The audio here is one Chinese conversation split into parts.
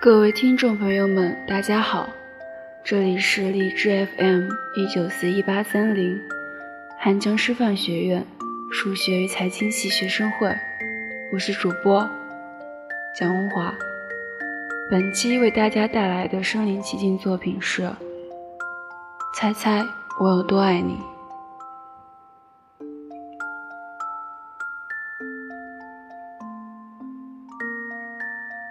各位听众朋友们，大家好，这里是荔枝 FM 一九四一八三零，汉江师范学院数学与财经系学生会，我是主播蒋文华。本期为大家带来的身临其境作品是《猜猜我有多爱你》。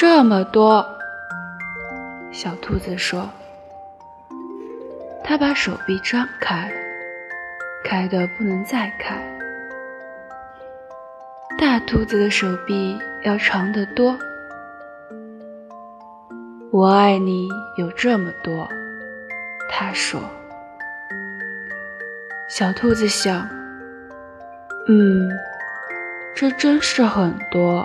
这么多，小兔子说：“它把手臂张开，开得不能再开。大兔子的手臂要长得多。我爱你有这么多。”它说。小兔子想：“嗯，这真是很多。”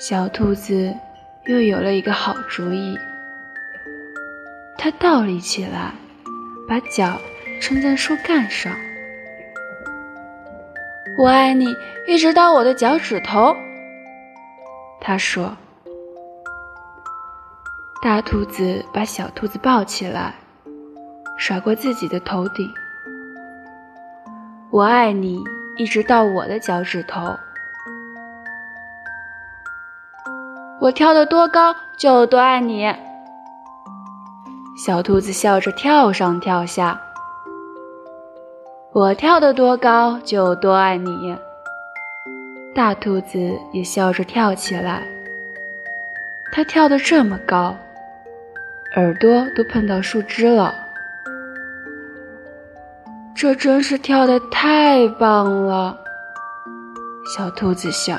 小兔子又有了一个好主意，它倒立起来，把脚撑在树干上。我爱你，一直到我的脚趾头。他说。大兔子把小兔子抱起来，甩过自己的头顶。我爱你，一直到我的脚趾头。我跳得多高，就有多爱你。小兔子笑着跳上跳下。我跳得多高，就有多爱你。大兔子也笑着跳起来。它跳得这么高，耳朵都碰到树枝了。这真是跳得太棒了，小兔子想。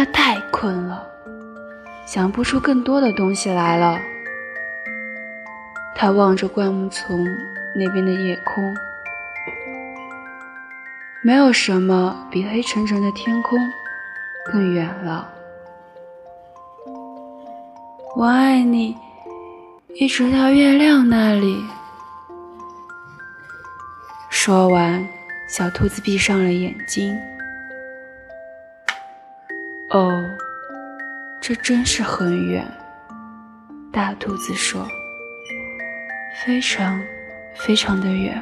他太困了，想不出更多的东西来了。他望着灌木丛那边的夜空，没有什么比黑沉沉的天空更远了。我爱你，一直到月亮那里。说完，小兔子闭上了眼睛。哦，这真是很远。大兔子说：“非常，非常的远。”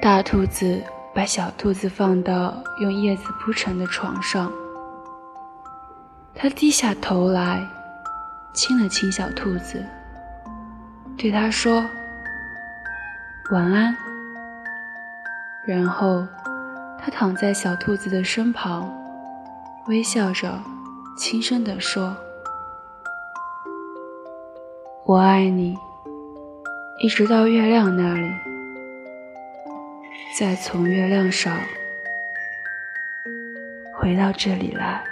大兔子把小兔子放到用叶子铺成的床上，它低下头来，亲了亲小兔子，对它说：“晚安。”然后。他躺在小兔子的身旁，微笑着，轻声地说：“我爱你，一直到月亮那里，再从月亮上回到这里来。”